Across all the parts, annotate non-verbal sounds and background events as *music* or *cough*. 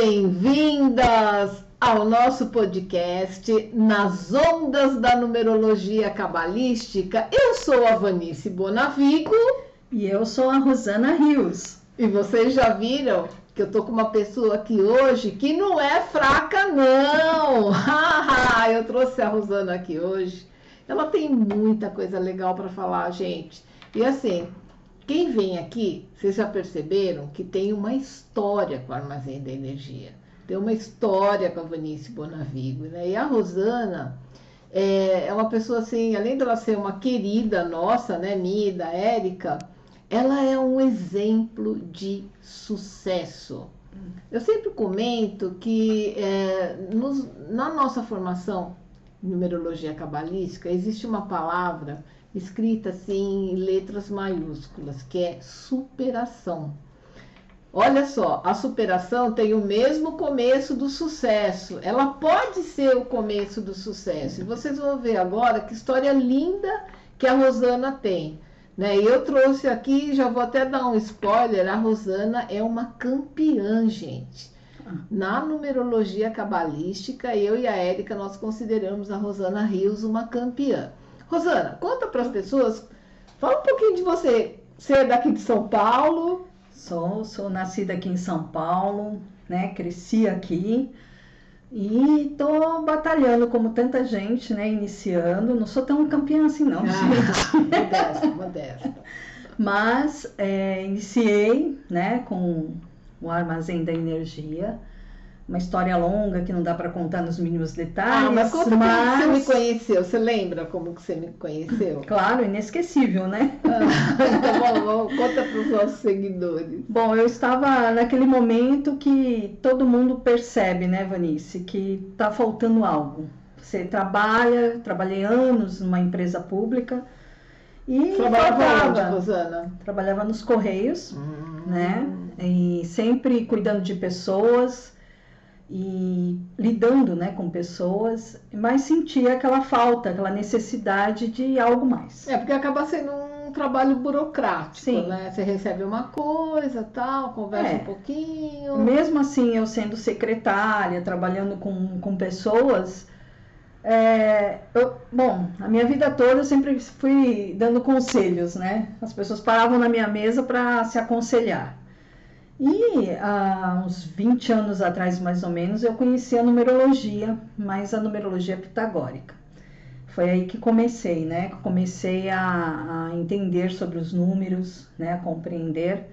bem-vindas ao nosso podcast Nas Ondas da Numerologia Cabalística. Eu sou a Vanice Bonavigo. E eu sou a Rosana Rios. E vocês já viram que eu tô com uma pessoa aqui hoje que não é fraca, não! *laughs* eu trouxe a Rosana aqui hoje. Ela tem muita coisa legal para falar, gente. E assim, quem vem aqui, vocês já perceberam que tem uma história com o Armazém da Energia. Tem uma história com a Vanice Bonavigo, né? E a Rosana é, é uma pessoa assim, além dela ser uma querida nossa, né, minha e da Érica, ela é um exemplo de sucesso. Eu sempre comento que é, nos, na nossa formação em numerologia cabalística existe uma palavra escrita assim em letras maiúsculas, que é superação. Olha só, a superação tem o mesmo começo do sucesso. Ela pode ser o começo do sucesso. E vocês vão ver agora que história linda que a Rosana tem. Né? Eu trouxe aqui, já vou até dar um spoiler, a Rosana é uma campeã, gente. Na numerologia cabalística, eu e a Érica, nós consideramos a Rosana Rios uma campeã. Rosana, conta para as pessoas, fala um pouquinho de você. Você é daqui de São Paulo? Sou, sou nascida aqui em São Paulo, né? Cresci aqui e tô batalhando como tanta gente, né? Iniciando. Não sou tão campeã assim, não. Ah, modesta, *laughs* modesta. Mas é, iniciei, né? Com o armazém da energia uma história longa que não dá para contar nos mínimos detalhes. Ah, mas conta mas... como você me conheceu. Você lembra como que você me conheceu? Claro, inesquecível, né? Ah, então, conta para os nossos seguidores. Bom, eu estava naquele momento que todo mundo percebe, né, Vanice, que está faltando algo. Você trabalha, trabalhei anos numa empresa pública e trabalhava onde, Rosana? Trabalhava nos correios, hum. né? E sempre cuidando de pessoas e lidando né, com pessoas, mas sentia aquela falta, aquela necessidade de algo mais. É, porque acaba sendo um trabalho burocrático, Sim. né? Você recebe uma coisa, tal, conversa é. um pouquinho. Mesmo assim, eu sendo secretária, trabalhando com, com pessoas, é, eu, bom, a minha vida toda eu sempre fui dando conselhos, né? As pessoas paravam na minha mesa para se aconselhar. E há uns 20 anos atrás, mais ou menos, eu conheci a numerologia, mas a numerologia pitagórica. Foi aí que comecei, né? Comecei a, a entender sobre os números, né? A compreender.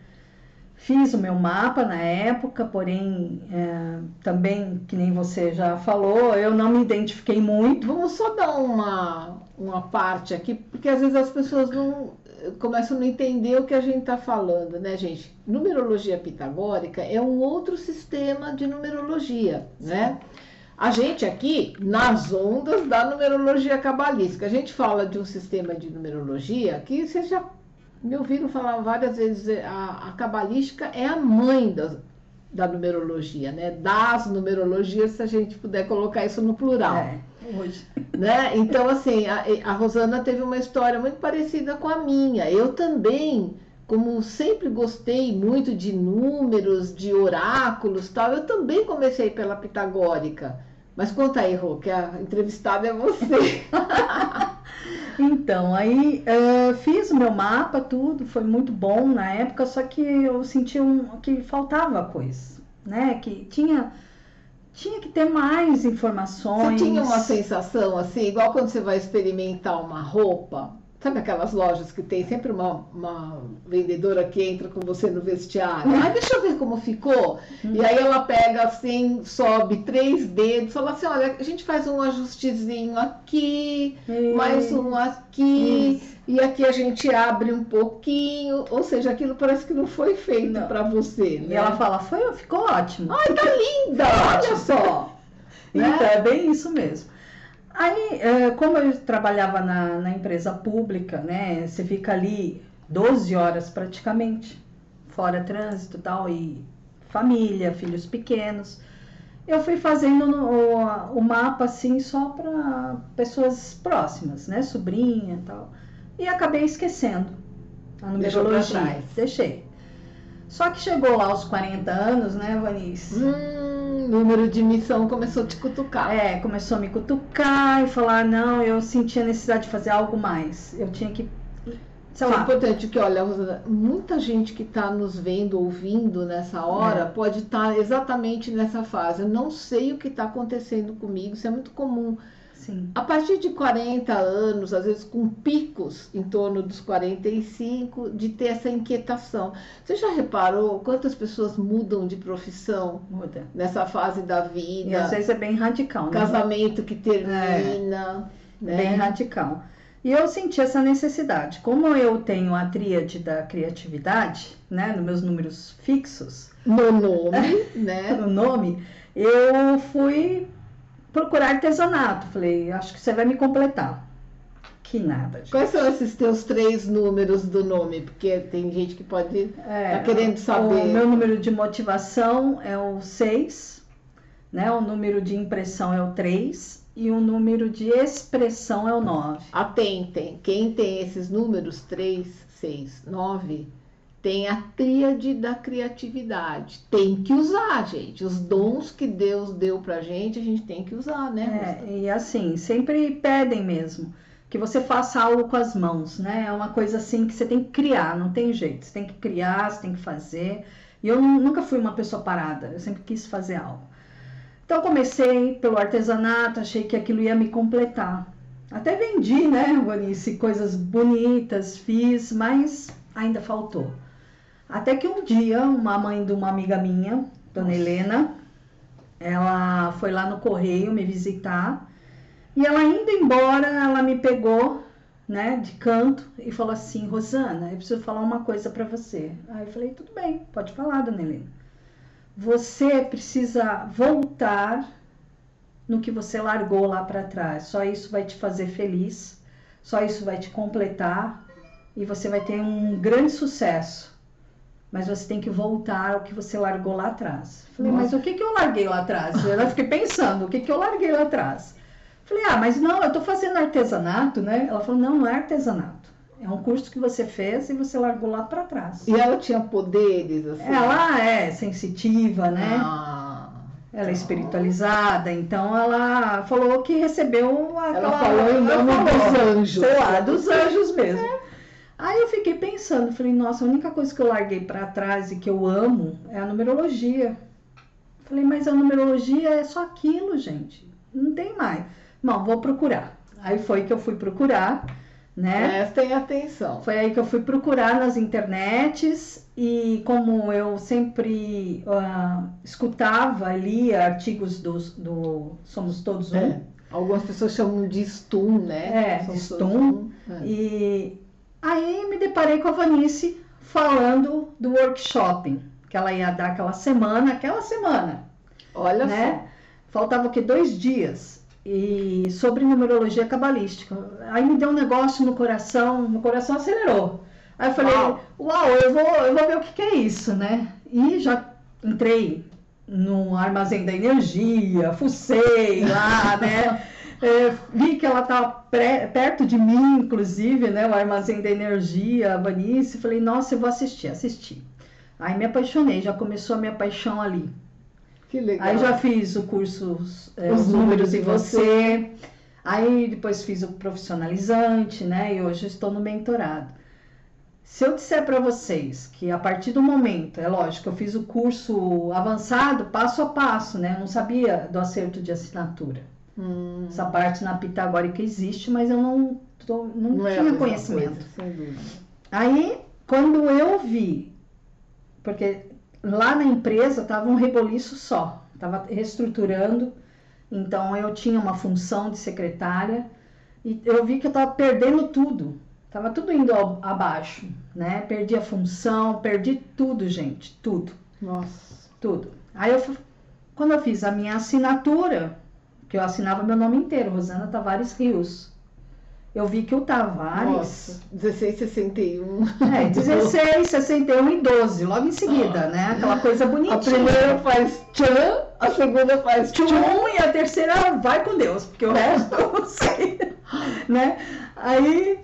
Fiz o meu mapa na época, porém, é, também, que nem você já falou, eu não me identifiquei muito. Vamos só dar uma, uma parte aqui, porque às vezes as pessoas não começam a não entender o que a gente está falando, né, gente? Numerologia pitagórica é um outro sistema de numerologia, Sim. né? A gente aqui, nas ondas da numerologia cabalística, a gente fala de um sistema de numerologia que vocês já me ouviram falar várias vezes, a, a cabalística é a mãe da, da numerologia, né? Das numerologias, se a gente puder colocar isso no plural. É hoje. Né? Então, assim, a, a Rosana teve uma história muito parecida com a minha. Eu também, como sempre gostei muito de números, de oráculos tal, eu também comecei pela pitagórica. Mas conta aí, Rô, que a entrevistada é você. *laughs* então, aí uh, fiz o meu mapa, tudo, foi muito bom na época, só que eu senti um, que faltava coisa, né? Que tinha tinha que ter mais informações. Você tinha uma sensação assim, igual quando você vai experimentar uma roupa, sabe aquelas lojas que tem sempre uma, uma vendedora que entra com você no vestiário? Ah, deixa eu ver como ficou. Hum. E aí ela pega assim, sobe três dedos, fala assim: olha, a gente faz um ajustezinho aqui, mais um aqui. E aqui a gente abre um pouquinho, ou seja, aquilo parece que não foi feito para você. Né? E ela fala, foi, ficou ótimo. Ai, tá linda! Olha só! *laughs* Então, né? é bem isso mesmo. Aí, é, como eu trabalhava na, na empresa pública, né, você fica ali 12 horas praticamente, fora trânsito e tal, e família, filhos pequenos. Eu fui fazendo o, o mapa assim só para pessoas próximas, né, sobrinha e tal e acabei esquecendo a numerologia. Deixei. Só que chegou lá aos 40 anos, né, Vanice? Hum. Número de missão começou a te cutucar. É, começou a me cutucar e falar, não, eu sentia necessidade de fazer algo mais. Eu tinha que, sei Isso é lá, importante que, olha, Rosana, muita gente que está nos vendo, ouvindo nessa hora, É. pode estar exatamente nessa fase. Eu não sei o que está acontecendo comigo, isso é muito comum. Sim. A partir de 40 anos, às vezes com picos em torno dos 45, de ter essa inquietação. Você já reparou quantas pessoas mudam de profissão Muda. nessa fase da E vida? às vezes é bem radical, né? Casamento que termina, né? Bem radical. E eu senti essa necessidade. Como eu tenho a tríade da criatividade, né, nos meus números fixos, no nome, né? *laughs* no nome, eu fui procurar artesanato. Falei, acho que você vai me completar. Que nada, gente. Quais são esses teus três números do nome? Porque tem gente que pode. É, Tá querendo saber. O meu número de motivação é o 6, né? O número de impressão é o 3 e o número de expressão é o 9. Atentem, quem tem esses números 3, 6, 9, tem a tríade da criatividade. Tem que usar, gente. Os dons que Deus deu pra gente, a gente tem que usar, né? É, e assim, sempre pedem mesmo que você faça algo com as mãos, né? É uma coisa assim que você tem que criar, não tem jeito. Você tem que criar, você tem que fazer. E eu nu- nunca fui uma pessoa parada, eu sempre quis fazer algo. Então comecei pelo artesanato, achei que aquilo ia me completar. Até vendi, né, Vanice, coisas bonitas, fiz, mas ainda faltou. Até que um dia, uma mãe de uma amiga minha, Dona. Helena, ela foi lá no correio me visitar e ela indo embora, ela me pegou, né, de canto e falou assim: Rosana, eu preciso falar uma coisa para você. Aí eu falei: tudo bem, pode falar, Dona Helena. Você precisa voltar no que você largou lá para trás. Só isso vai te fazer feliz, só isso vai te completar e você vai ter um grande sucesso. Mas você tem que voltar ao que você largou lá atrás. Falei, Nossa. mas o que, que eu larguei lá atrás? Eu fiquei pensando, o que, que eu larguei lá atrás? Falei, ah, mas não, eu tô fazendo artesanato, né? Ela falou, não, não é artesanato. É um curso que você fez e você largou lá para trás. E ela tinha poderes, assim. Ela é sensitiva, né? Ah, Ela é espiritualizada, então ela falou que recebeu aquela... ela falou em nome dos anjos. Sei lá, dos anjos mesmo. Aí eu fiquei pensando, falei, nossa, a única coisa que eu larguei para trás e que eu amo é a numerologia. Falei, mas a numerologia é só aquilo, gente. Não tem mais. Bom, vou procurar. Aí foi que eu fui procurar, né? Prestem atenção. Foi aí que eu fui procurar nas internets e como eu sempre ah, escutava, lia artigos do, do Somos Todos Um, É. Algumas pessoas chamam de stun, né? É, stun. um. É. E aí me deparei com a Vanice falando do workshop que ela ia dar aquela semana, aquela semana, Olha né? Faltava o que dois dias e sobre numerologia cabalística. Aí me deu um negócio no coração, meu coração acelerou. Aí eu falei, Uau. uau, eu vou, eu vou ver o que, que é isso, né? E já entrei no armazém da energia, fucei lá, né? *laughs* É, vi que ela estava perto de mim, inclusive, né? O armazém da energia, a Vanice. Falei, nossa, eu vou assistir, assisti. Aí me apaixonei, já começou a minha paixão ali. Que legal. Aí já fiz o curso é, Os Os Números em Números em Você. Aí depois fiz o profissionalizante, né? E hoje estou no mentorado. Se eu disser para vocês que a partir do momento, é lógico, eu fiz o curso avançado, passo a passo, né? Eu não sabia do acerto de assinatura. Hum, Essa parte na pitagórica existe, mas eu não, tô- não, não é tinha mesma conhecimento. coisa. Aí, quando eu vi, porque lá na empresa estava um reboliço só, estava reestruturando, então eu tinha uma função de secretária e eu vi que eu estava perdendo tudo, estava tudo indo ao- abaixo, né? Perdi a função, perdi tudo, gente, tudo, Nossa. tudo. Aí eu, quando eu fiz a minha assinatura, que eu assinava meu nome inteiro, Rosana Tavares Rios, eu vi que o Tavares Nossa. 1661. é, 16, 61 e 12, logo em seguida, né? Aquela coisa bonitinha. A primeira faz tchan, a segunda faz tchum. Tchum, e a terceira vai com Deus, porque o resto eu não sei, né? Aí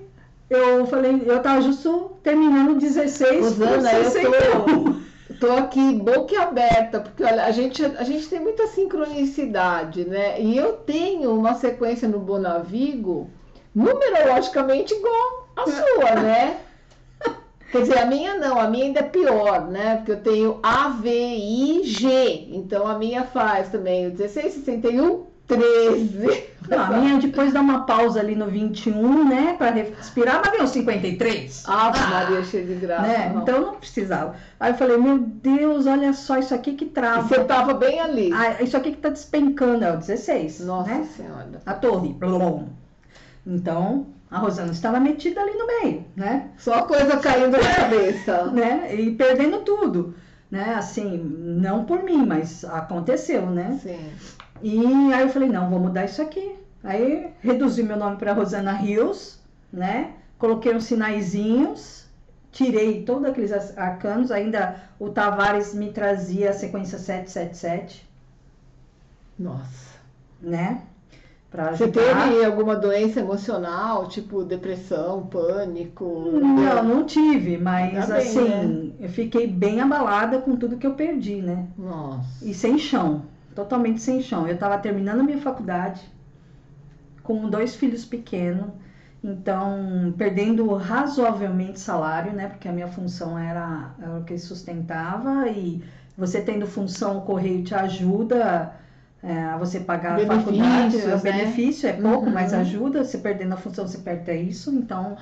eu falei, eu tava justo terminando 16 Rosana, com eu 61. tô, Tô aqui boquiaberta, porque olha, a gente, a gente tem muita sincronicidade, né? E eu tenho uma sequência no Bonavigo numerologicamente igual a *laughs* sua, né? Quer dizer, a minha não, a minha ainda é pior, né? Porque eu tenho A, V, I, G. Então a minha faz também o 16, 61, 13. Não, a minha depois dá uma pausa ali no 21, né? Pra respirar, mas vem o 53. Ah, Maria, cheia de graça. Né? não. Então não precisava. Aí eu falei, meu Deus, olha só, isso aqui que E trava. você tava bem ali. Ah, isso aqui que tá despencando, é o 16. Nossa né? Senhora. A torre. Blum. Então, a Rosana estava metida ali no meio, né? Só coisa caindo na cabeça. *laughs* né? E perdendo tudo. Né? Assim, não por mim, mas aconteceu, né? Sim. E aí eu falei, não, vou mudar isso aqui. Aí reduzi meu nome para Rosana Rios, né? Coloquei uns sinaizinhos, tirei todos aqueles ar- arcanos, ainda o Tavares me trazia a sequência 777, Nossa. né? Pra Você teve alguma doença emocional, tipo depressão, pânico? Não, não tive, mas bem, assim, eu fiquei bem abalada com tudo que eu perdi, né? Nossa. E sem chão, totalmente sem chão. Eu estava terminando a minha faculdade, com dois filhos pequenos, então perdendo razoavelmente salário, né? Porque a minha função era, era o que sustentava e você tendo função, o correio te ajuda é, a você pagar a faculdade. O né? benefício é pouco, Uhum. mas ajuda. Você perdendo a função, você perde isso. Então,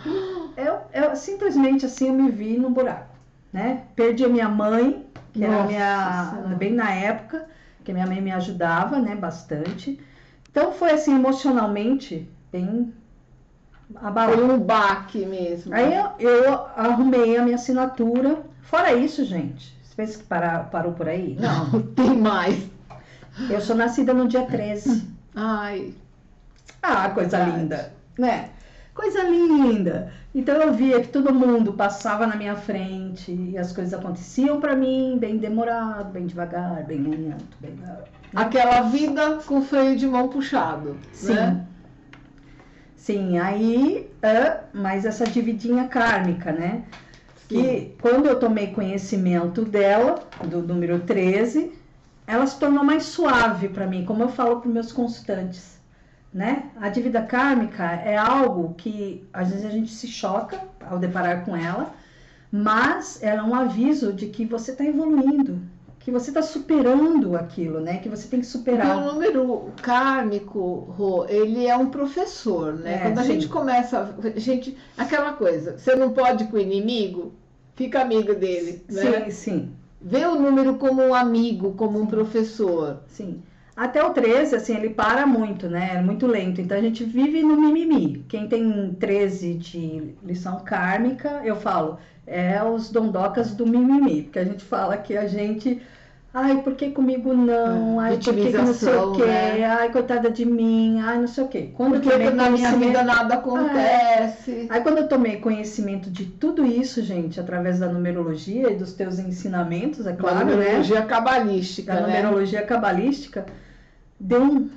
eu, eu simplesmente assim eu me vi no buraco, né? Perdi a minha mãe, que era a Nossa minha Senhora. bem na época, que minha mãe me ajudava, né, bastante. Então foi assim emocionalmente bem Foi abalado. um baque mesmo. Aí eu, eu arrumei a minha assinatura. Fora isso, gente, você pensa que para- parou por aí? Não. *laughs* Tem mais. Eu sou nascida no dia 13. Ai. Ah, coisa Verdade. linda, né? Coisa linda. Então eu via que todo mundo passava na minha frente e as coisas aconteciam pra mim bem demorado, bem devagar, bem lento, bem Aquela vida com freio de mão puxado. Sim. Né? Sim, aí, ah, mas essa dividinha kármica, né? Que quando eu tomei conhecimento dela, do número 13, ela se tornou mais suave para mim, como eu falo para meus consultantes, né? A dívida kármica é algo que às vezes a gente se choca ao deparar com ela, mas ela é um aviso de que você está evoluindo, que você está superando aquilo, né? Que você tem que superar. o número kármico, Rô, ele é um professor, né? É, Quando a sim. gente começa, a gente, aquela coisa, você não pode com o inimigo, fica amigo dele, né? Sim, sim. Vê o número como um amigo, como um professor. Sim. Até o 13, assim, ele para muito, né? É muito lento. Então a gente vive no mimimi. Quem tem 13 de lição kármica, eu falo, é os dondocas do mimimi. Porque a gente fala que a gente. Ai, por que comigo não? Ai, por que, que não sei o quê? né? Ai, coitada de mim. Ai, não sei o quê. Quando Porque eu tomei na minha vida nada acontece. Aí quando eu tomei conhecimento de tudo isso, gente, através da numerologia e dos teus ensinamentos, é Claro, né? numerologia cabalística, da né? numerologia cabalística, deu um,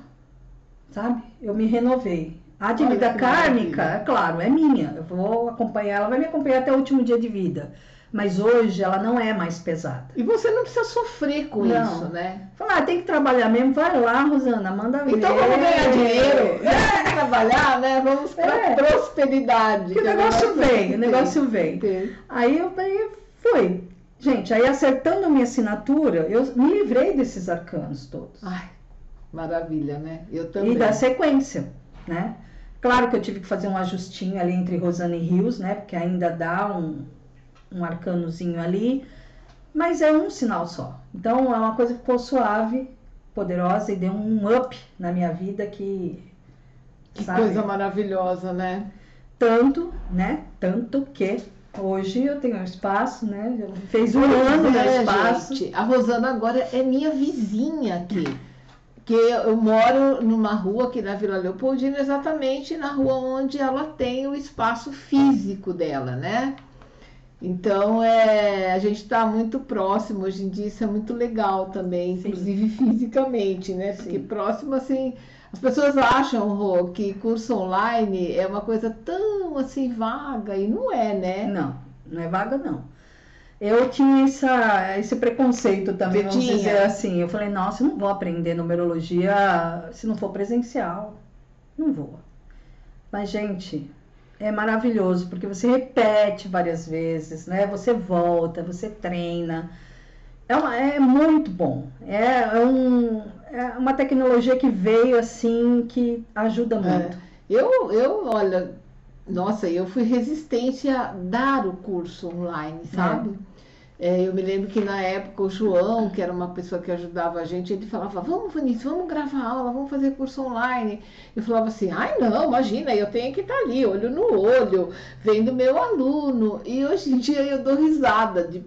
sabe? Eu me renovei. A dívida kármica, é claro, é minha. Eu vou acompanhar, ela vai me acompanhar até o último dia de vida. Mas hoje ela não é mais pesada. E você não precisa sofrer com Não. isso, né? Falar, ah, tem que trabalhar mesmo, vai lá, Rosana, manda ver. Então vamos ganhar dinheiro, vamos trabalhar, né? Vamos para É. prosperidade. Que o negócio vem, o negócio vem. Tem. Aí eu aí fui. Gente, aí acertando a minha assinatura, eu me livrei desses arcanos todos. Ai, maravilha, né? Eu também. E da sequência, né? Claro que eu tive que fazer um ajustinho ali entre Rosana e Rios, né? Porque ainda dá um, um arcanozinho ali, mas é um sinal só. Então é uma coisa que ficou suave, poderosa e deu um up na minha vida que. Que sabe? coisa maravilhosa, né? Tanto, né? Tanto que hoje eu tenho um espaço, né? Eu fez um ano meu é, espaço. gente. A Rosana agora é minha vizinha aqui. Que eu moro numa rua aqui na Vila Leopoldina, exatamente na rua onde ela tem o espaço físico dela, né? Então, é, a gente está muito próximo hoje em dia, isso é muito legal também, Sim. inclusive *laughs* fisicamente, né? Porque Sim. próximo, assim, as pessoas acham, Rô, que curso online é uma coisa tão, assim, vaga, e não é, né? Não, não é vaga não. eu tinha essa, esse preconceito também, Você vamos tinha? dizer assim. Eu falei, nossa, eu não vou aprender numerologia se não for presencial. Não vou. Mas, gente, é maravilhoso, porque você repete várias vezes, né? Você volta, você treina. É, uma- é muito bom. É, é um, é uma tecnologia que veio assim, que ajuda muito. Eu, eu, olha, nossa, eu fui resistente a dar o curso online, sabe? É, eu me lembro que na época o João, que era uma pessoa que ajudava a gente, ele falava, vamos, Vinícius, vamos gravar aula, vamos fazer curso online. Eu falava assim, ai não, imagina, eu tenho que estar ali, olho no olho, vendo meu aluno. E hoje em dia eu dou risada de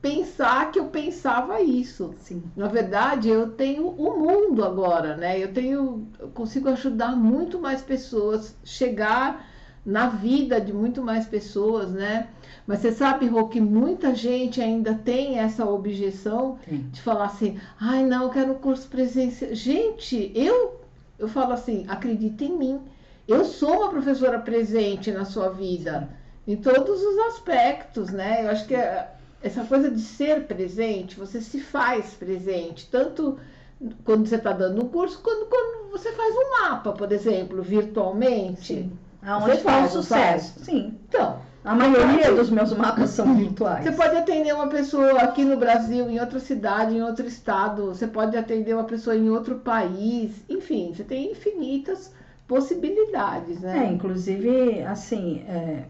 pensar que eu pensava isso. Sim. Na verdade, eu tenho o mundo agora, né? Eu tenho, eu consigo ajudar muito mais pessoas, chegar na vida de muito mais pessoas, né? Mas você sabe, Rô, que muita gente ainda tem essa objeção Tem. de falar assim, ai não, eu quero um curso presencial. Gente, eu, eu falo assim, acredita em mim. Eu sou uma professora presente na sua vida, em todos os aspectos, né? Eu acho que é- essa coisa de ser presente, você se faz presente, tanto quando você está dando um curso, quanto quando você faz um mapa, por exemplo, virtualmente. Sim. Aonde Você faz, sucesso? Sim. Então, A maioria dos meus mapas são virtuais. Você pode atender uma pessoa aqui no Brasil, em outra cidade, em outro estado. Você pode atender uma pessoa em outro país. Enfim, você tem infinitas possibilidades, É, né? inclusive, assim, é,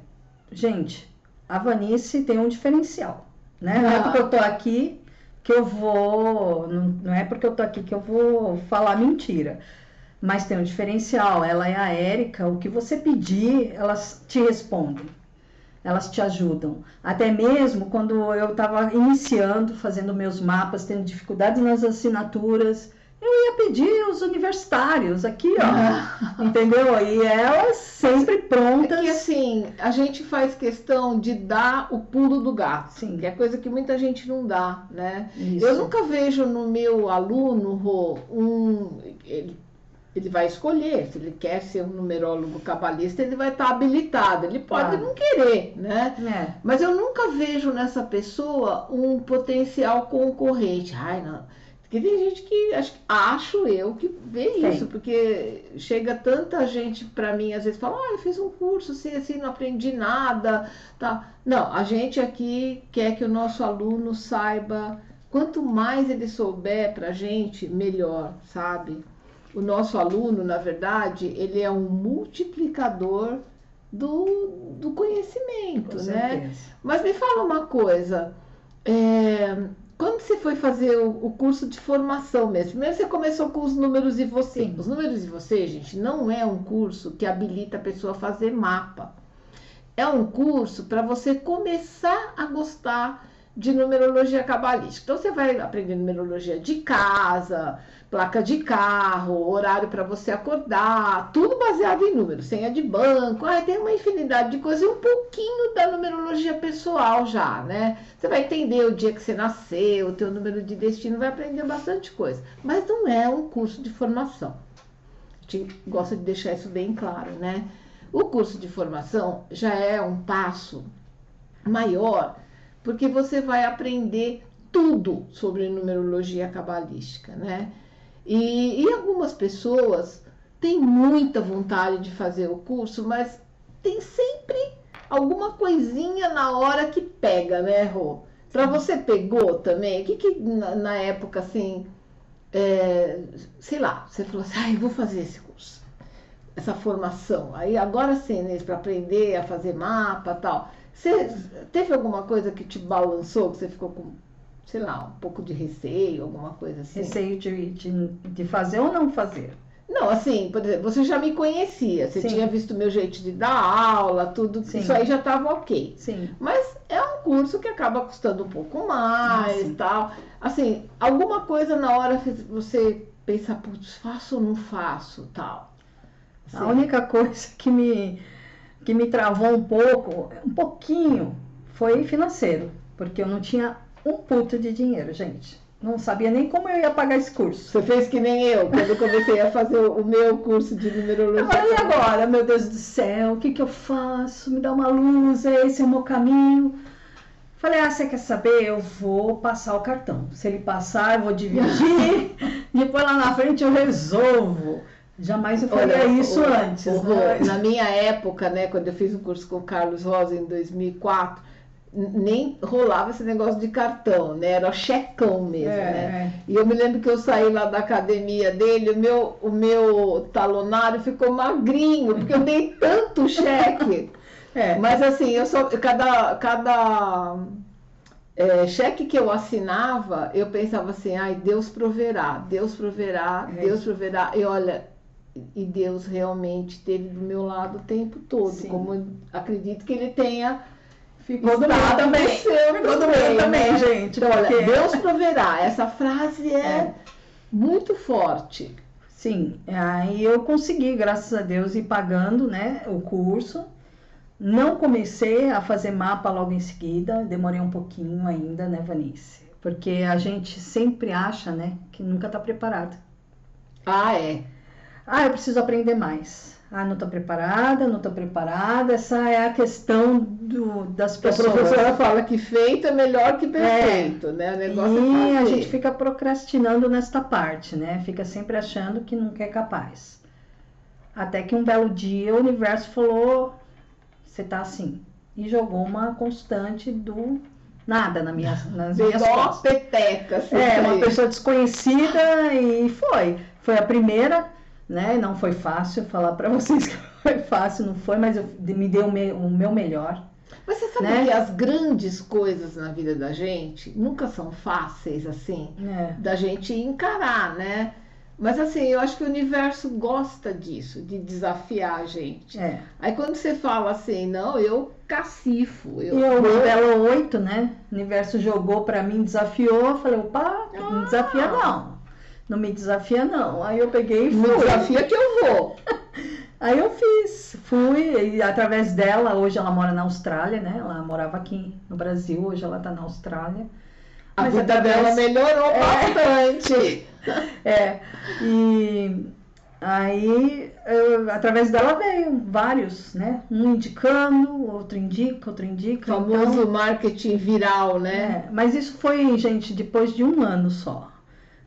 gente, a Vanice tem um diferencial, né? Não é Ah. porque eu tô aqui que eu vou, não, não é porque eu tô aqui que eu vou falar mentira, mas tem um diferencial. Ela é a Érica, o que você pedir, elas te respondem. Elas te ajudam. Até mesmo quando eu estava iniciando, fazendo meus mapas, tendo dificuldades nas assinaturas, eu ia pedir os universitários aqui, ó. *laughs* Entendeu? E elas sempre É prontas. que assim, a gente faz questão de dar o pulo do gato, Sim. que é coisa que muita gente não dá, né? Isso. Eu nunca vejo no meu aluno, Rô, um. Ele, ele vai escolher, se ele quer ser um numerólogo cabalista, ele vai estar habilitado. Ele pode não querer, né? É, Mas eu nunca vejo nessa pessoa um potencial concorrente. Ai, não. Porque tem gente que acho, acho eu que vê Tem. isso, porque chega tanta gente para mim, às vezes fala, ah, eu fiz um curso assim, assim, não aprendi nada. Tá. Não, a gente aqui quer que o nosso aluno saiba, quanto mais ele souber pra gente, melhor, sabe? O nosso aluno, na verdade, ele é um multiplicador do, do conhecimento, com né? certeza. Mas me fala uma coisa. é, quando você foi fazer o, o curso de formação mesmo, primeiro você começou com os números e você. Sim. Os números e você, gente, não é um curso que habilita a pessoa a fazer mapa. É um curso para você começar a gostar de numerologia cabalística. Então você vai aprender numerologia de casa, placa de carro, horário para você acordar, tudo baseado em números, senha de banco, ah, tem uma infinidade de coisas um pouquinho da numerologia pessoal já, né? Você vai entender o dia que você nasceu, o teu número de destino, vai aprender bastante coisa. Mas não é um curso de formação. A gente gosta de deixar isso bem claro, né? O curso de formação já é um passo maior, porque você vai aprender tudo sobre numerologia cabalística, né? E, e algumas pessoas têm muita vontade de fazer o curso, mas tem sempre alguma coisinha na hora que pega, né, Rô? Pra você pegou também? O que que na, na época, assim, é, sei lá, você falou assim, ah, eu vou fazer esse curso, essa formação. Aí agora sim, né, para aprender a fazer mapa tal. Você teve alguma coisa que te balançou, que você ficou com, sei lá, um pouco de receio, alguma coisa assim? Receio de, de, de fazer ou não fazer. Não, assim, por exemplo, você já me conhecia, você Sim. tinha visto meu jeito de dar aula, tudo, Sim. isso aí já estava ok. Sim. Mas é um curso que acaba custando um pouco mais sim. tal. Assim, alguma coisa na hora você pensa, putz, faço ou não faço tal. A Assim, única coisa que me, que me travou um pouco, um pouquinho, foi financeiro. Porque eu não tinha um puto de dinheiro, gente. Não sabia nem como eu ia pagar esse curso. Você fez que nem eu, quando eu comecei a fazer o meu curso de numerologia. Eu falei, e agora, meu Deus do céu, o que, que eu faço? Me dá uma luz, esse é o meu caminho. Falei, ah, você quer saber? Eu vou passar o cartão. Se ele passar, eu vou dividir. *laughs* Depois lá na frente eu resolvo. Jamais eu faria Olha, isso o, antes. O, né? Na minha época, né, quando eu fiz o um curso com o Carlos Rosa em 2004, nem rolava esse negócio de cartão, né? Era checão mesmo, é, né? É. E eu me lembro que eu saí lá da academia dele, o meu, o meu talonário ficou magrinho, porque eu dei tanto cheque. *laughs* é. Mas assim, eu só cada cada é, cheque que eu assinava, eu pensava assim, ai, Deus proverá, Deus proverá, é. Deus proverá. E olha, e Deus realmente esteve do meu lado o tempo todo, Sim. como acredito que ele tenha Ficou do meu também. Ficou do meu também, né? gente. Então, porque... olha, Deus proverá. Essa frase é, é, muito forte. Sim, aí eu consegui, graças a Deus, ir pagando né, o curso. Não comecei a fazer mapa logo em seguida, demorei um pouquinho ainda, né, Vanice? Porque a gente sempre acha, né, que nunca está preparado. Ah, é. Ah, eu preciso aprender mais. Ah, não estou preparada, não estou preparada. Essa é a questão do, das pessoas. A professora fala que feito é melhor que perfeito, é. né? O negócio e é a gente fica procrastinando nesta parte, né? Fica sempre achando que nunca é capaz. Até que um belo dia o universo falou: você tá assim. E jogou uma constante do nada na minha, nas minhas costas. peteca. Assim, é, uma pessoa desconhecida e foi. Foi a primeira né? Não foi fácil falar para *laughs* vocês que foi fácil, não foi, mas eu me dei o meu, o meu melhor. Mas você sabe né? que as grandes coisas na vida da gente nunca são fáceis assim, é. da gente encarar, né? Mas assim, eu acho que o universo gosta disso, de desafiar a gente. É. Aí quando você fala assim, não, eu cacifo. Eu, eu belo 8, né? O universo jogou para mim, desafiou, eu falei, opa, não ah. desafia não não me desafia não. Aí eu peguei e fui. Me desafia que eu vou. *laughs* Aí eu fiz, fui, e através dela, hoje ela mora na Austrália, né? Ela morava aqui no Brasil, hoje ela tá na Austrália. A Mas vida através... dela melhorou é, bastante. *laughs* É, e aí, eu, através dela veio vários, né? Um indicando, outro indica, outro indica. O famoso então, marketing viral, né? É, mas isso foi, gente, depois de um ano só.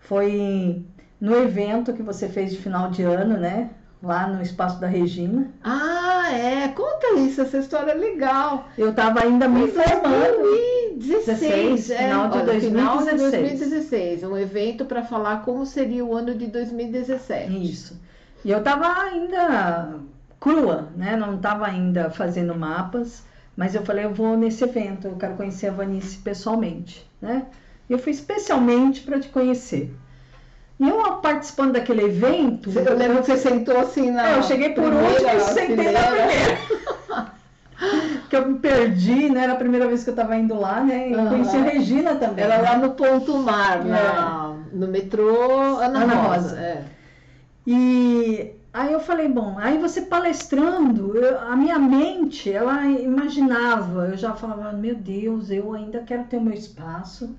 Foi no evento que você fez de final de ano, né? Lá no espaço da Regina. Ah, é. Conta isso, essa história é legal. Eu estava ainda me formando. 2016, é, final de Olha, 2016. Final de 2016, um evento para falar como seria o ano de 2017. Isso. E eu estava ainda crua, né? Não estava ainda fazendo mapas, mas eu falei, eu vou nesse evento, eu quero conhecer a Vanice pessoalmente, né? Eu fui especialmente para te conhecer. E eu participando daquele evento. Eu lembro que você sentou assim na. É, eu cheguei por último e sentei na primeira. *laughs* que eu me perdi, né? Era a primeira vez que eu estava indo lá, né? E uhum. conheci a Regina também. Era né? lá no Ponto Mar, é. no metrô Ana, Ana Rosa. Rosa. É. E aí eu falei, bom, aí você palestrando, eu, a minha mente, ela imaginava, eu já falava, meu Deus, eu ainda quero ter o meu espaço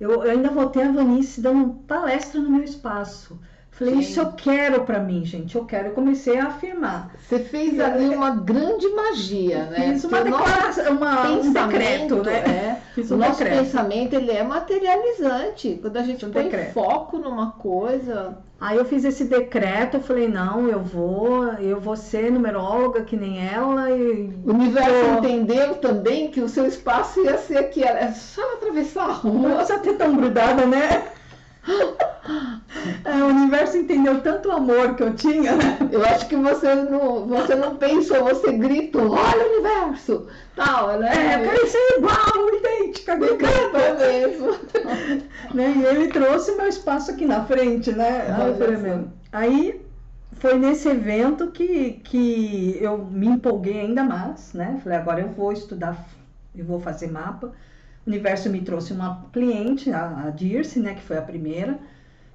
eu, eu ainda vou ter a Vanice dando palestra no meu espaço. Falei, isso eu quero para mim, gente, eu quero. Eu comecei a afirmar. Você fez ali uma grande magia, né? Fiz uma declaração, uma, um decreto, né? É, um o nosso decreto. pensamento, ele é materializante. Quando a gente um põe decreto. foco numa coisa... Aí eu fiz esse decreto, eu falei, não, eu vou, eu vou ser numeróloga que nem ela. E... O universo entendeu também que o seu espaço ia ser aqui, é só atravessar a rua. Não precisa ter tão grudada, né? *laughs* É, o universo entendeu tanto amor que eu tinha, né? Eu acho que você não, você não pensou, você gritou, olha o universo, tal, né? É, eu quero ser igual, idêntica, idêntica mesmo. *laughs* né? E ele trouxe meu espaço aqui na frente, né? Aí, Aí foi nesse evento que, que eu me empolguei ainda mais, né? Falei, agora eu vou estudar, eu vou fazer mapa. O universo me trouxe uma cliente, a, a Dirce, né, que foi a primeira,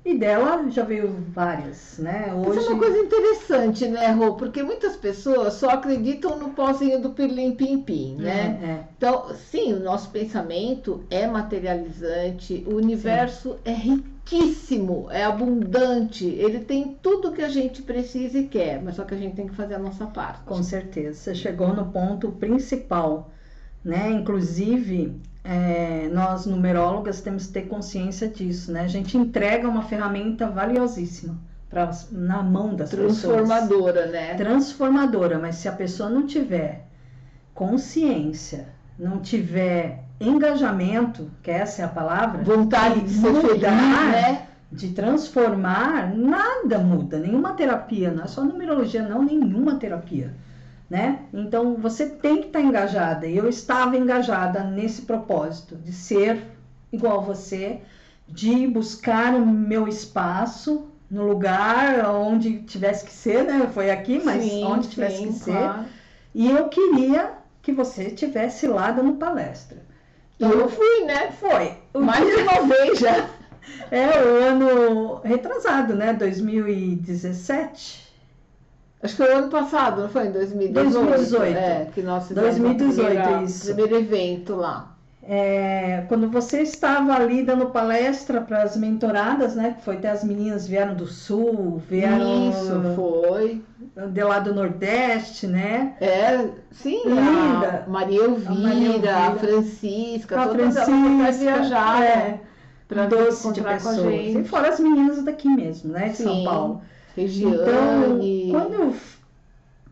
e dela já veio várias, né? Hoje... Isso é uma coisa interessante, né, Rô? Porque muitas pessoas só acreditam no pozinho do pirlim pim pim, né? É, é. Então, sim, o nosso pensamento é materializante, o universo sim. é riquíssimo, é abundante, ele tem tudo que a gente precisa e quer, mas só que a gente tem que fazer a nossa parte. Com certeza. Você chegou no ponto principal né? Inclusive, é, nós numerólogas temos que ter consciência disso, né? A gente entrega uma ferramenta valiosíssima pra, na mão das Transformadora, pessoas. né? Transformadora, mas se a pessoa não tiver consciência, não tiver engajamento, que essa é a palavra, Vontade de ser mudar, né? de transformar, nada muda, nenhuma terapia, não é só numerologia, não, nenhuma terapia, né? Então você tem que estar engajada, e eu estava engajada nesse propósito de ser igual a você, de buscar o meu espaço no lugar onde tivesse que ser, né? Foi aqui, mas Sim, onde tivesse sim, que ser. claro. E eu queria que você estivesse lá dando palestra. E eu fui, né? Foi. Mais de uma vez já. *laughs* É o ano retrasado, né? 2017. Acho que foi o ano passado, não foi? Em 2018. 2018. É, que nós fizemos 2018, o primeiro, isso. primeiro evento lá. É, quando você estava ali dando palestra para as mentoradas, né? Que foi até as meninas vieram do sul, vieram Isso, foi. de lá do Nordeste, né? É, sim, Linda. a Maria Elvira, a, Maria Elvira. Francisca, A todas Francisca, viajaram é, para doce de a pessoas. E gente. fora as meninas daqui mesmo, né? De São Sim. Paulo. Regiane. Então, quando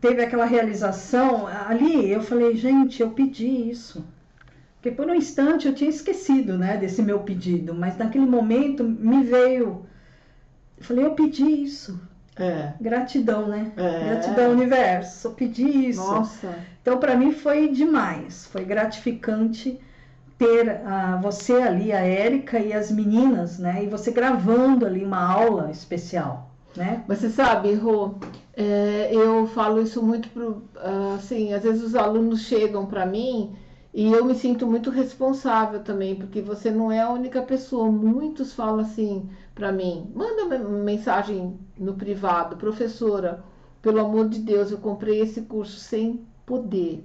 teve aquela realização, ali eu falei, gente, eu pedi isso. Porque por um instante eu tinha esquecido, né, desse meu pedido, mas naquele momento me veio. Eu falei, eu pedi isso. É, Gratidão, né? é. Gratidão, universo. Eu pedi isso. Nossa, Então, para mim foi demais, foi gratificante ter ah, você ali, a Érica e as meninas, né? E você gravando ali uma aula especial, né? Você sabe, Rô, é, eu falo isso muito pro, assim, às vezes os alunos chegam para mim e eu me sinto muito responsável também, porque você não é a única pessoa. Muitos falam assim para mim, manda me- mensagem no privado, professora, pelo amor de Deus, eu comprei esse curso sem poder.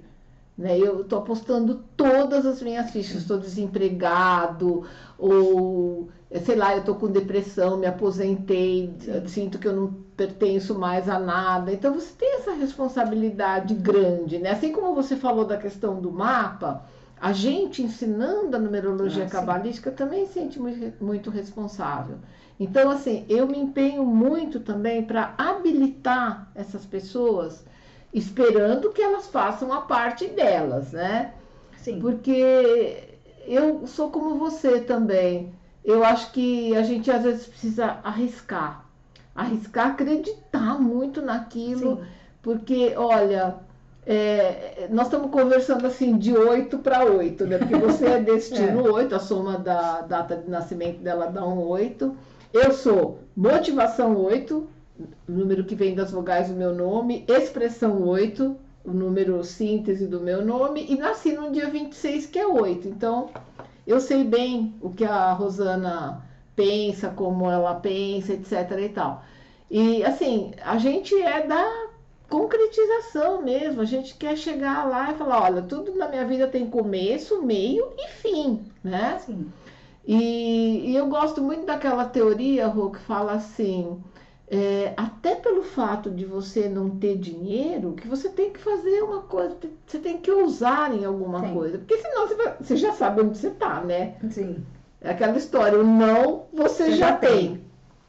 Né? Eu estou apostando todas as minhas fichas, estou desempregado, ou sei lá, eu estou com depressão, me aposentei, sinto que eu não pertenço mais a nada. Então você tem essa responsabilidade grande, né? Assim como você falou da questão do mapa, a gente ensinando a numerologia Ah, cabalística também se sente muito, muito responsável. Então, assim, eu me empenho muito também para habilitar essas pessoas, esperando que elas façam a parte delas, né? Sim. Porque eu sou como você também. Eu acho que a gente às vezes precisa arriscar. Arriscar, acreditar muito naquilo. Sim. Porque, olha, é, nós estamos conversando assim de 8 para 8, né? Porque você é destino *laughs* 8, a soma da data de nascimento dela dá um 8. Eu sou motivação 8, o número que vem das vogais do meu nome, expressão 8, o número síntese do meu nome, e nasci no dia 26, que é 8. Então, eu sei bem o que a Rosana pensa, como ela pensa, etc. e tal. E assim, a gente é da concretização mesmo. A gente quer chegar lá e falar, olha, tudo na minha vida tem começo, meio e fim, né? Sim. E, e eu gosto muito daquela teoria, Rô, que fala assim, é, até pelo fato de você não ter dinheiro, que você tem que fazer uma coisa, você tem que ousar em alguma Tem. coisa. Porque senão você, vai- você já sabe onde você tá, né? Sim. É aquela história, o não você, Você já, já tem. tem.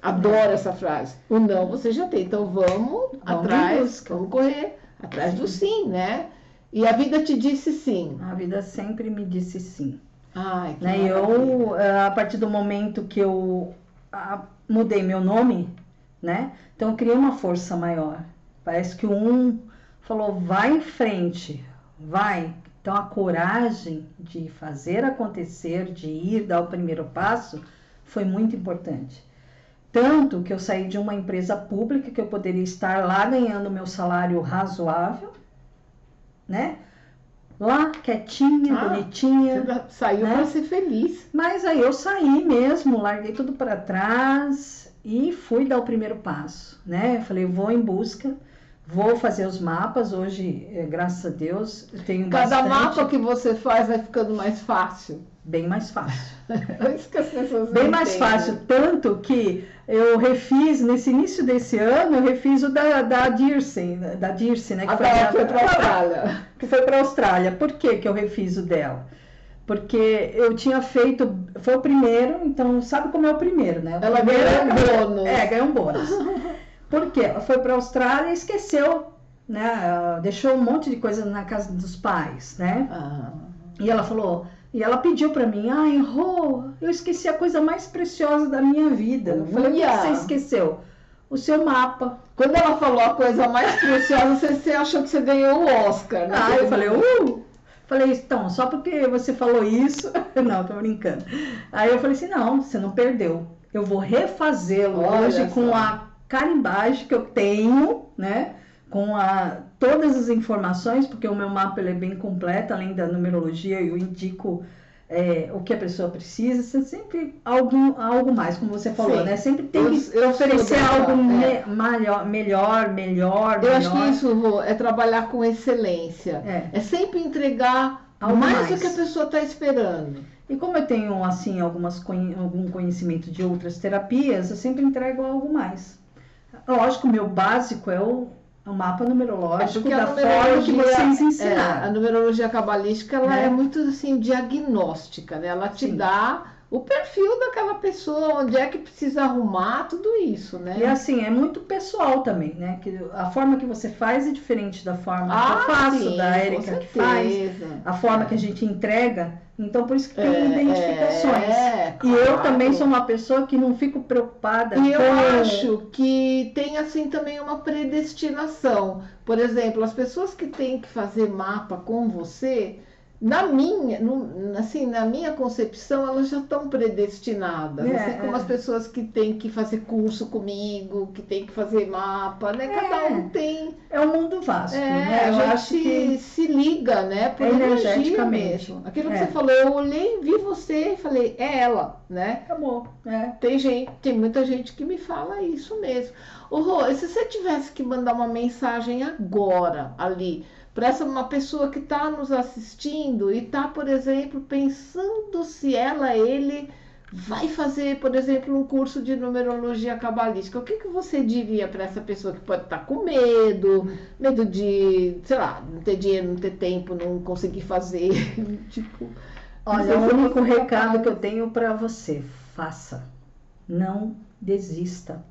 Adoro essa frase. O não você já tem. Então vamos, em atrás, vamos correr atrás do sim, né? E a vida te disse sim. A vida sempre me disse sim. Ai, que Né? maravilha. Eu, eh, a partir do momento que eu ah, mudei meu nome, né? Então eu criei uma força maior. Parece que o um falou, vai em frente, vai. Então a coragem de fazer acontecer, de ir dar o primeiro passo, foi muito importante. Tanto que eu saí de uma empresa pública que eu poderia estar lá ganhando meu salário razoável, né? Lá, quietinha, Ah, bonitinha. Você saiu né? para ser feliz. Mas aí eu saí mesmo, larguei tudo para trás e fui dar o primeiro passo, né? Eu falei, vou em busca, Vou fazer os mapas hoje, é, graças a Deus, eu tenho Cada bastante, mapa que você faz vai ficando mais fácil. bem mais fácil. *laughs* É isso que as pessoas Bem mais entendem. fácil, tanto que eu refiz, nesse início desse ano, eu refiz o da, da Dirce, da Dirce, né? A a Bela minha- foi para a Austrália. que foi para a Austrália. Por que, que eu refiz o dela? Porque eu tinha feito, foi o primeiro, então sabe como é o primeiro, né? O Ela ganhou um é- bônus. É, ganhou um bônus. *laughs* Por quê? Ela foi para a Austrália e esqueceu, né? Deixou um monte de coisa na casa dos pais, né? Ah, E ela falou, e ela pediu para mim, ai, Rô, eu esqueci a coisa mais preciosa da minha vida. Eu falei, o que você esqueceu? O seu mapa. Quando ela falou a coisa mais preciosa, você, você achou que você ganhou o Oscar, né? Ah, eu falei, uh! Falei, então, só porque você falou isso. *laughs* Não, tô brincando. Aí eu falei assim: não, você não perdeu. Eu vou refazê-lo hoje com só. a carimbagem que eu tenho, né? Com a, todas as informações, porque o meu mapa ele é bem completo, além da numerologia, eu indico é, o que a pessoa precisa. Você sempre algo, algo mais, como você falou, Sim. né? Sempre tem Eu- que eu oferecer algo é. me- maior, melhor, melhor, Eu acho que melhor. isso Rô, é trabalhar com excelência. É. É sempre entregar Algo mais, mais. do que a pessoa está esperando. E como eu tenho assim algumas algum conhecimento de outras terapias, eu sempre entrego algo mais. Lógico, o meu básico é o, o mapa numerológico a da forma que vocês é, a ensinaram. numerologia cabalística ela Né? é muito assim diagnóstica, né? Ela te Sim. dá o perfil daquela pessoa, onde é que precisa arrumar, tudo isso, né? E assim, é muito pessoal também, né? Que a forma que você faz é diferente da forma que eu faço, Ah, sim, da Érica que faz, a forma que a gente entrega. Então, por isso que tem É, identificações. é, E eu claro. também sou uma pessoa que não fico preocupada E eu com... acho que tem assim também uma predestinação. Por exemplo, as pessoas que têm que fazer mapa com você, na minha, assim, na minha concepção, elas já estão predestinadas. É, assim como é. as pessoas que têm que fazer curso comigo, que têm que fazer mapa, né? Cada É. um tem. É um mundo vasto, É, né? a gente acho que se liga, né? Por É energia energeticamente. mesmo. Aquilo que É. você falou, eu olhei, vi você e falei, é ela, né? acabou, né? Tem gente, tem muita gente que me fala isso mesmo. Ô, Rô, se você tivesse que mandar uma mensagem agora ali para essa uma pessoa que está nos assistindo e está, por exemplo, pensando se ela, ele vai fazer, por exemplo, um curso de numerologia cabalística, o que, que você diria para essa pessoa que pode estar com medo, medo de, sei lá, não ter dinheiro, não ter tempo, não conseguir fazer, *laughs* tipo, Olha, o único recado que eu tenho para você, faça. Não desista.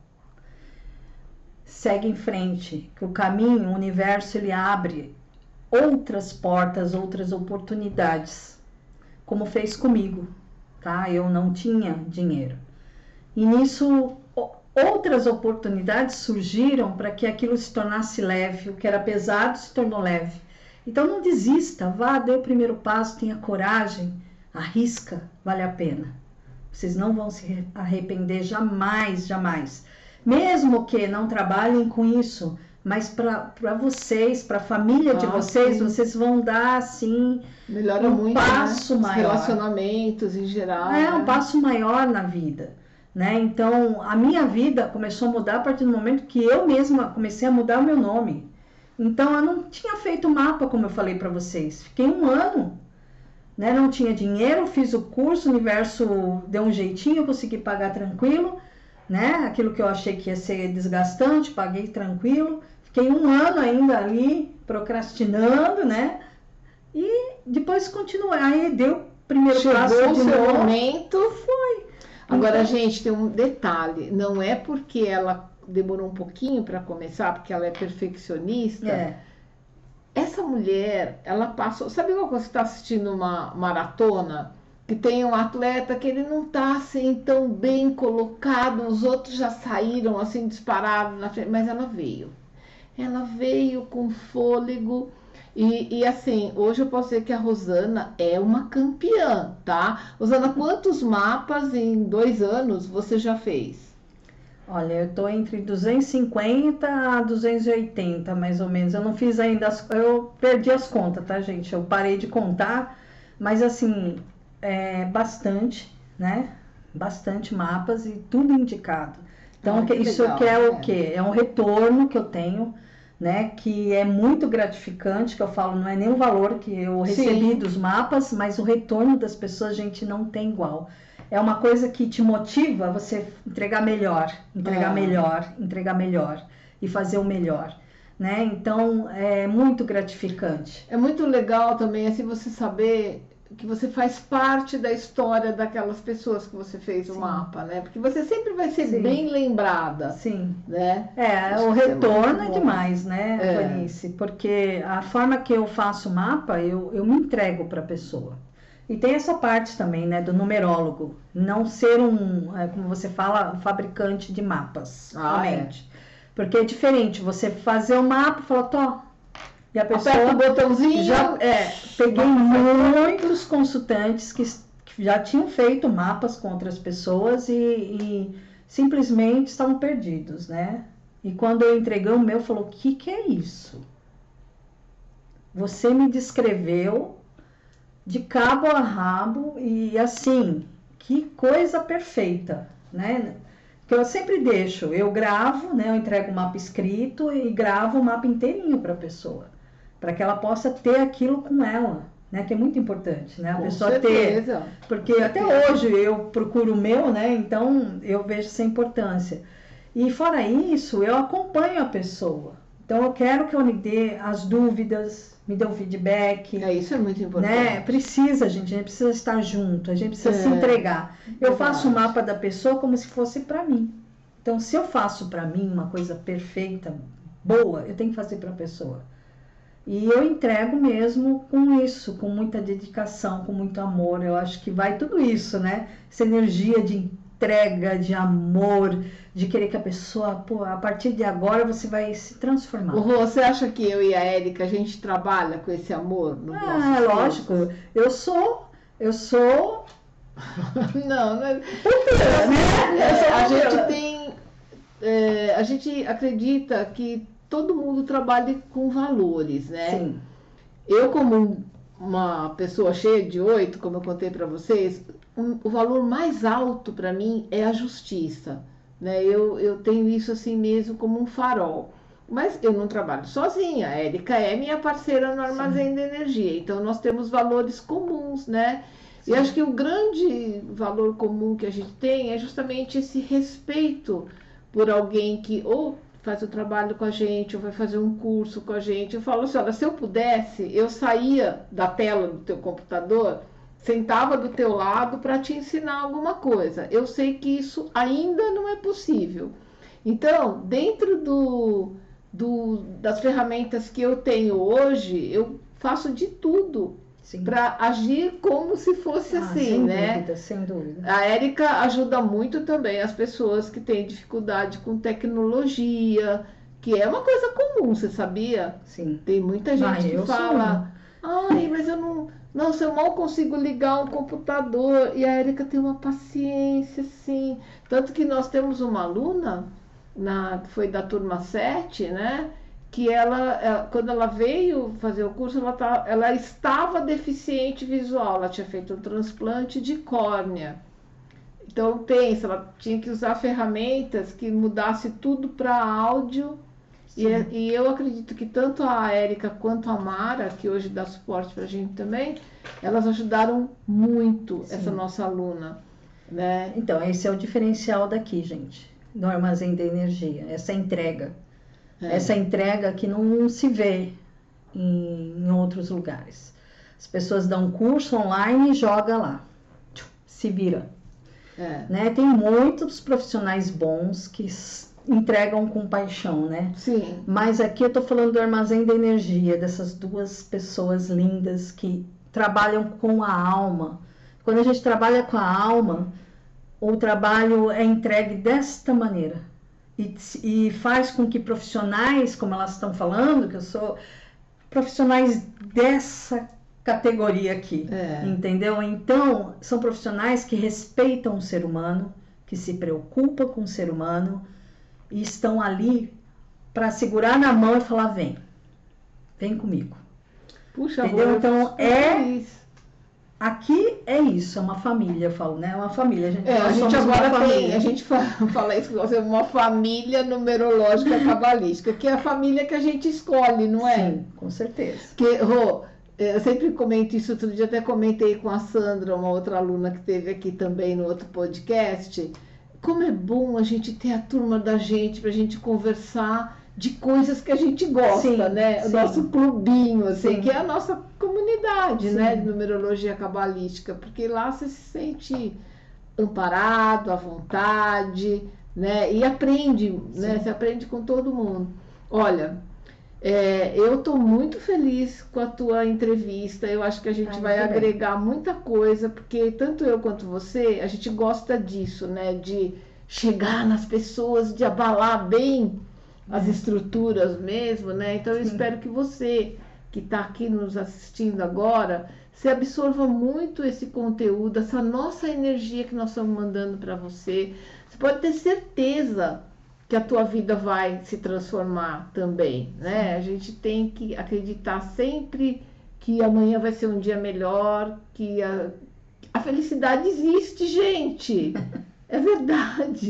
Segue em frente, que o caminho, o universo, ele abre outras portas, outras oportunidades, como fez comigo, tá? Eu não tinha dinheiro. E nisso outras oportunidades surgiram para que aquilo se tornasse leve, o que era pesado se tornou leve. Então não desista, vá, dê o primeiro passo, tenha coragem, arrisca, vale a pena. Vocês não vão se arrepender jamais, jamais. Mesmo que não trabalhem com isso, mas para vocês, para a família de Ah, vocês, sim. vocês vão dar assim melhora Um muito passo né? Os maior. relacionamentos em geral. É um né? passo maior na vida, né? Então, a minha vida começou a mudar a partir do momento que eu mesma comecei a mudar o meu nome. Então, eu não tinha feito mapa, como eu falei para vocês. Fiquei um ano, né? Não tinha dinheiro, fiz o curso, o universo deu um jeitinho, eu consegui pagar tranquilo, né? Aquilo que eu achei que ia ser desgastante, paguei tranquilo. Fiquei um ano ainda ali procrastinando, né? E depois continuei. Aí deu o primeiro passo Chegou o de seu novo. momento. Foi. Agora, Então- gente, tem um detalhe. Não é porque ela demorou um pouquinho para começar, porque ela é perfeccionista. É. Essa mulher, ela passou. Sabe quando você está assistindo uma maratona? Que tem um atleta que ele não está assim tão bem colocado, os outros já saíram assim disparados na frente, mas ela veio. Ela veio com fôlego. E, e, assim, hoje eu posso dizer que a Rosana é uma campeã, tá? Rosana, quantos mapas em dois anos você já fez? Olha, eu tô entre 250 a 280, mais ou menos. Eu não fiz ainda as, eu perdi as contas, tá, gente? Eu parei de contar, mas assim, é bastante, né? Bastante mapas e tudo indicado. Então, Ah, que- isso legal, que é o quê? É um retorno que eu tenho, né? Que é muito gratificante, que eu falo, não é nem o valor que eu recebi Sim. dos mapas, mas o retorno das pessoas, a gente não tem igual. É uma coisa que te motiva a você entregar melhor, entregar Ah. melhor, entregar melhor e fazer o melhor, né? Então é muito gratificante. É muito legal também assim você saber que você faz parte da história daquelas pessoas que você fez o Sim. mapa, né? Porque você sempre vai ser Sim. bem lembrada, Sim. né? É, Acho o é retorno é bom. demais, né, É. Clarice? Porque a forma que eu faço o mapa, eu, eu me entrego para a pessoa. E tem essa parte também, né, do numerólogo. Não ser um, é, como você fala, um fabricante de mapas. Ah, somente. Porque é diferente você fazer o mapa e falar. E a pessoa. Aperta o botãozinho. Já, é, peguei muitos consultantes que, que já tinham feito mapas com outras pessoas e, e simplesmente estavam perdidos, né? E quando eu entreguei o meu, falou: O que, que é isso? Você me descreveu de cabo a rabo e assim, que coisa perfeita, né? Que eu sempre deixo, eu gravo, né? Eu entrego o mapa escrito e gravo o mapa inteirinho para a pessoa para que ela possa ter aquilo com ela, né? Que é muito importante, né? A Com pessoa certeza. ter, porque até hoje eu procuro o meu, né? Então eu vejo essa importância. E fora isso, eu acompanho a pessoa. Então eu quero que ela me dê as dúvidas, me dê o feedback, É, isso é muito importante. né? Precisa, gente, a gente precisa estar junto, a gente precisa se É, entregar. Eu verdade. faço o mapa da pessoa como se fosse para mim. Então, se eu faço para mim uma coisa perfeita, boa, eu tenho que fazer para a pessoa. E eu entrego mesmo com isso, com muita dedicação, com muito amor. Eu acho que vai tudo isso, né? Essa energia de entrega, de amor, de querer que a pessoa, pô, a partir de agora você vai se transformar. Rô, você acha que eu e a Érica, a gente trabalha com esse amor no Ah, lógico. Eu sou, eu sou *laughs* Não, não é... né? É, a gente tem. é, a gente acredita que todo mundo trabalhe com valores, né? Sim, Eu, como um- uma pessoa cheia de oito, como eu contei para vocês, um- o valor mais alto para mim é a justiça. Né? Eu, eu tenho isso assim mesmo como um farol. Mas eu não trabalho sozinha. A Érica é minha parceira no armazém de energia. Então nós temos valores comuns, né? E Sim. acho que o grande valor comum que a gente tem é justamente esse respeito por alguém que ou faz o trabalho com a gente, ou vai fazer um curso com a gente. Eu falo assim, olha, se eu pudesse, eu saía da tela do teu computador, sentava do teu lado para te ensinar alguma coisa. Eu sei que isso ainda não é possível. Então, dentro do, do, das ferramentas que eu tenho hoje, eu faço de tudo. Para agir como se fosse Ah, assim, sem né? dúvida, sem dúvida. A Érica ajuda muito também as pessoas que têm dificuldade com tecnologia, que é uma coisa comum, você sabia? Sim. Tem muita gente Ah, que sou fala, ai, mas eu não. Nossa, eu mal consigo ligar um computador. E a Érica tem uma paciência, assim. Tanto que nós temos uma aluna, na, foi da turma 7, né? Que ela, ela- quando ela veio fazer o curso, ela, tá, ela estava deficiente visual. Ela tinha feito um transplante de córnea. Então, pensa, ela tinha que usar ferramentas que mudasse tudo para áudio e, é- e eu acredito que tanto a Érica quanto a Mara, que hoje dá suporte para a gente também, elas ajudaram muito Sim. essa nossa aluna, né? Então, esse é o diferencial daqui, gente, do armazém da energia, essa entrega. É. Essa entrega que não se vê em, em outros lugares. As pessoas dão curso online e joga lá. Se vira. É. Né? Tem muitos profissionais bons que entregam com paixão, né? Sim, Mas aqui eu tô falando do armazém da energia, dessas duas pessoas lindas que trabalham com a alma. Quando a gente trabalha com a alma, o trabalho é entregue desta maneira. E, e faz com que profissionais, como elas estão falando, que eu sou profissionais dessa categoria aqui. é. Entendeu? Então, são profissionais que respeitam o ser humano, que se preocupam com o ser humano e estão ali para segurar na mão e falar: vem, vem comigo. Puxa, Entendeu? Então, é- feliz. Aqui é isso, é uma família, eu falo, né? É uma família. A gente, É, a gente agora tem, família. a gente fala, *laughs* fala isso, que temos uma família numerológica cabalística, que é a família que a gente escolhe, não é? Sim, com certeza. Porque, Rô, eu sempre comento isso, outro dia até comentei com a Sandra, uma outra aluna que teve aqui também no outro podcast. Como é bom a gente ter a turma da gente para a gente conversar de coisas que a gente gosta, Sim, né? O sim. nosso clubinho, assim, Sim. que é a nossa comunidade, né? De numerologia cabalística, porque lá você se sente amparado, à vontade, né? E aprende, né? Você aprende com todo mundo. Olha, é, eu estou muito feliz com a tua entrevista. Eu acho que a gente Ai, vai muito bem. agregar muita coisa, porque tanto eu quanto você, a gente gosta disso, né? De chegar nas pessoas, de abalar bem as É. estruturas mesmo, né? Então eu Sim. espero que você que está aqui nos assistindo agora, se absorva muito esse conteúdo, essa nossa energia que nós estamos mandando para você. Você pode ter certeza que a tua vida vai se transformar também, né? A gente tem que acreditar sempre que amanhã vai ser um dia melhor, que a, a felicidade existe, gente. *laughs* É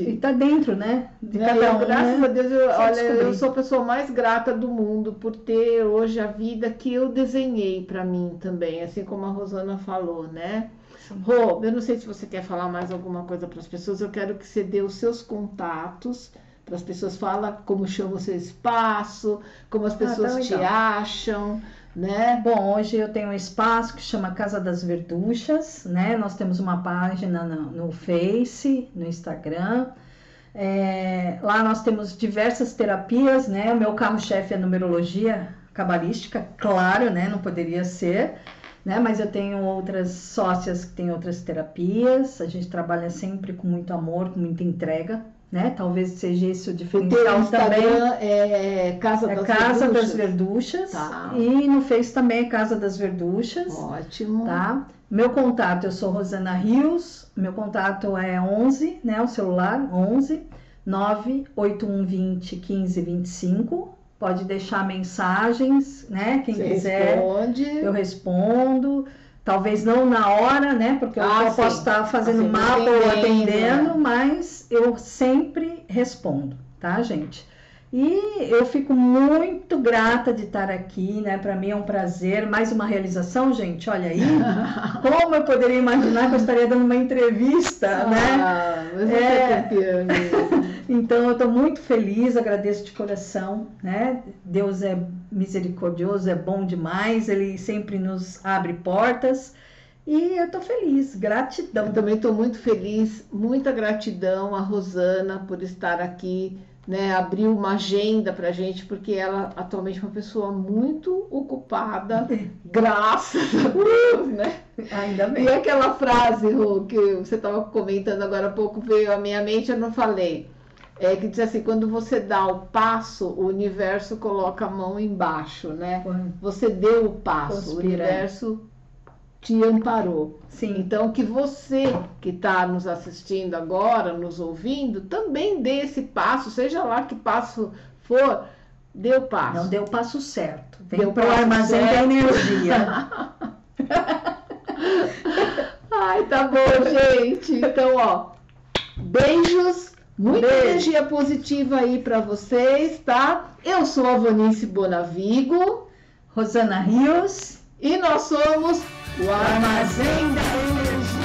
E verdade. tá dentro, né? De Né? cada um, graças né? a Deus, eu, olha, eu sou a pessoa mais grata do mundo por ter hoje a vida que eu desenhei para mim também, assim como a Rosana falou, né? Sim. Rô, eu não sei se você quer falar mais alguma coisa para as pessoas, eu quero que você dê os seus contatos para as pessoas fala como chama o seu espaço, como as tá pessoas te legal. acham, né? Bom, hoje eu tenho um espaço que chama Casa das Verduchas, né? Nós temos uma página no, no Face, no Instagram. É, lá nós temos diversas terapias, né? O meu carro-chefe é numerologia cabalística, claro, né? Não poderia ser, né? Mas eu tenho outras sócias que têm outras terapias. A gente trabalha sempre com muito amor, com muita entrega, né? Talvez seja esse o O diferencial também. Instagram é Casa É das Casa das Verduchas. Verduchas. Tá. E no Face também é Casa das Verduchas. Ótimo. Tá? Meu contato, eu sou Rosana Rios. Meu contato é 11, né? O celular 11 98120 1525. Pode deixar mensagens, né? Quem Você quiser, responde. eu respondo. Talvez não na hora, né? Porque eu Ah, posso estar fazendo Assim, mapa ou atendendo, mas eu sempre respondo, tá, gente? E eu fico muito grata de estar aqui, né? Para mim é um prazer, mais uma realização, gente. Olha aí, *laughs* como eu poderia imaginar que eu estaria dando uma entrevista, né? Ah, mas você É. é campeã mesmo. *laughs* Então eu estou muito feliz, agradeço de coração, né? Deus é misericordioso, é bom demais, Ele sempre nos abre portas e eu estou feliz, gratidão. Eu também estou muito feliz, muita gratidão a Rosana por estar aqui, né? Abriu uma agenda para gente, porque ela atualmente é uma pessoa muito ocupada, *laughs* graças a Deus, né? Ainda bem. E aquela frase, Rô, que você estava comentando agora há pouco, veio à minha mente, eu não falei. É que diz assim, quando você dá o passo, o universo coloca a mão embaixo, né? Você deu o passo, o Conspira. universo te amparou. Sim, Então, que você que está nos assistindo agora, nos ouvindo, também dê esse passo, seja lá que passo for, dê o passo. não deu o passo certo. Vem para o armazém da energia. *laughs* Ai, tá bom, gente. Então, ó, beijos, muita Beijo. energia positiva aí para vocês, tá? Eu sou a Vanice Bonavigo Rosana Rios, e nós somos o armazém da energia.